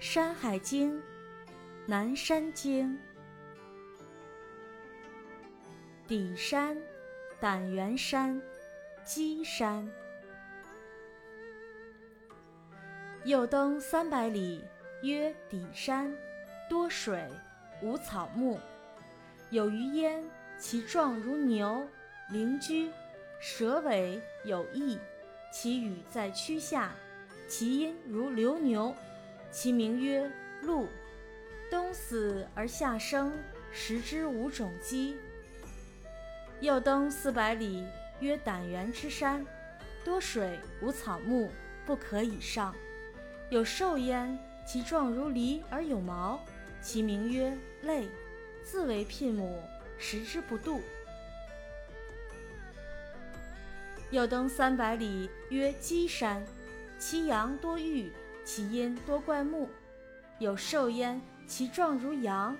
山海经》南山经，底山、胆元山、鸡山。又登三百里，曰底山，多水，无草木，有鱼焉，其状如牛，灵居，蛇尾有翼，其羽在曲下，其音如流牛。其名曰鹿，冬死而夏生，食之无种鸡。又登四百里，曰胆元之山，多水，无草木，不可以上。有兽焉，其状如狸而有毛，其名曰类，自为牝母，食之不度。又登三百里，曰鸡山，其阳多玉。其音多怪木，有兽焉，其状如羊，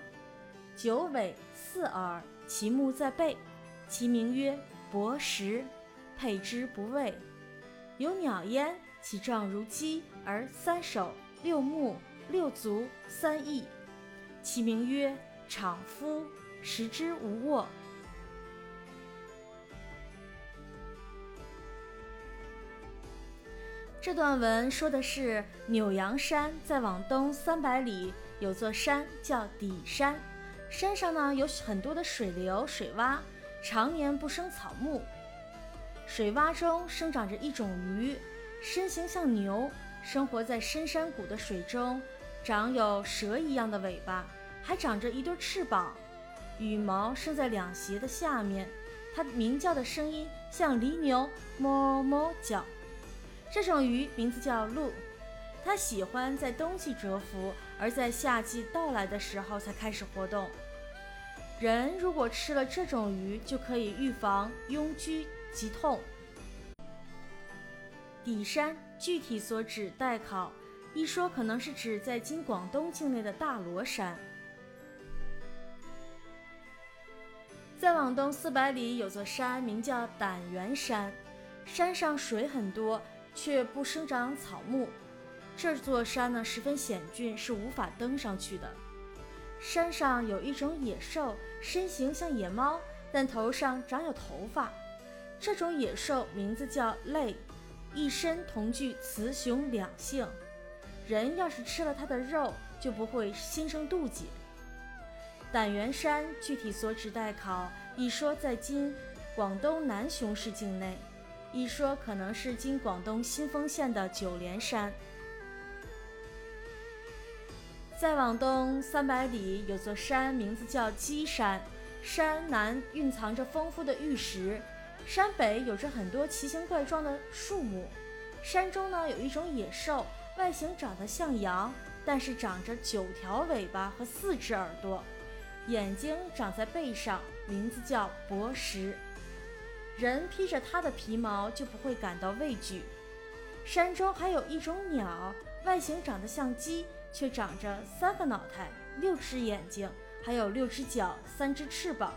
九尾四耳，其目在背，其名曰伯石，佩之不畏。有鸟焉，其状如鸡，而三首六目六足三翼，其名曰场夫，食之无卧。这段文说的是扭阳山再往东三百里有座山叫底山，山上呢有很多的水流水洼，常年不生草木。水洼中生长着一种鱼，身形像牛，生活在深山谷的水中，长有蛇一样的尾巴，还长着一对翅膀，羽毛生在两胁的下面。它鸣叫的声音像犁牛哞哞叫。这种鱼名字叫鹿，它喜欢在冬季蛰伏，而在夏季到来的时候才开始活动。人如果吃了这种鱼，就可以预防痈疽疾痛。底山具体所指待考，一说可能是指在今广东境内的大罗山。再往东四百里有座山，名叫胆元山，山上水很多。却不生长草木，这座山呢十分险峻，是无法登上去的。山上有一种野兽，身形像野猫，但头上长有头发。这种野兽名字叫类，一身同具雌雄两性。人要是吃了它的肉，就不会心生妒忌。胆元山具体所指待考，一说在今广东南雄市境内。一说可能是今广东新丰县的九连山。再往东三百里有座山，名字叫鸡山。山南蕴藏着丰富的玉石，山北有着很多奇形怪状的树木。山中呢有一种野兽，外形长得像羊，但是长着九条尾巴和四只耳朵，眼睛长在背上，名字叫博石。人披着它的皮毛就不会感到畏惧。山中还有一种鸟，外形长得像鸡，却长着三个脑袋、六只眼睛，还有六只脚、三只翅膀，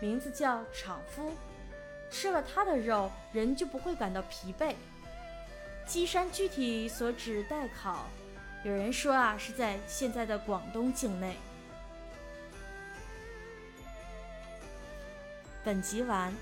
名字叫场夫。吃了它的肉，人就不会感到疲惫。鸡山具体所指待考，有人说啊是在现在的广东境内。本集完。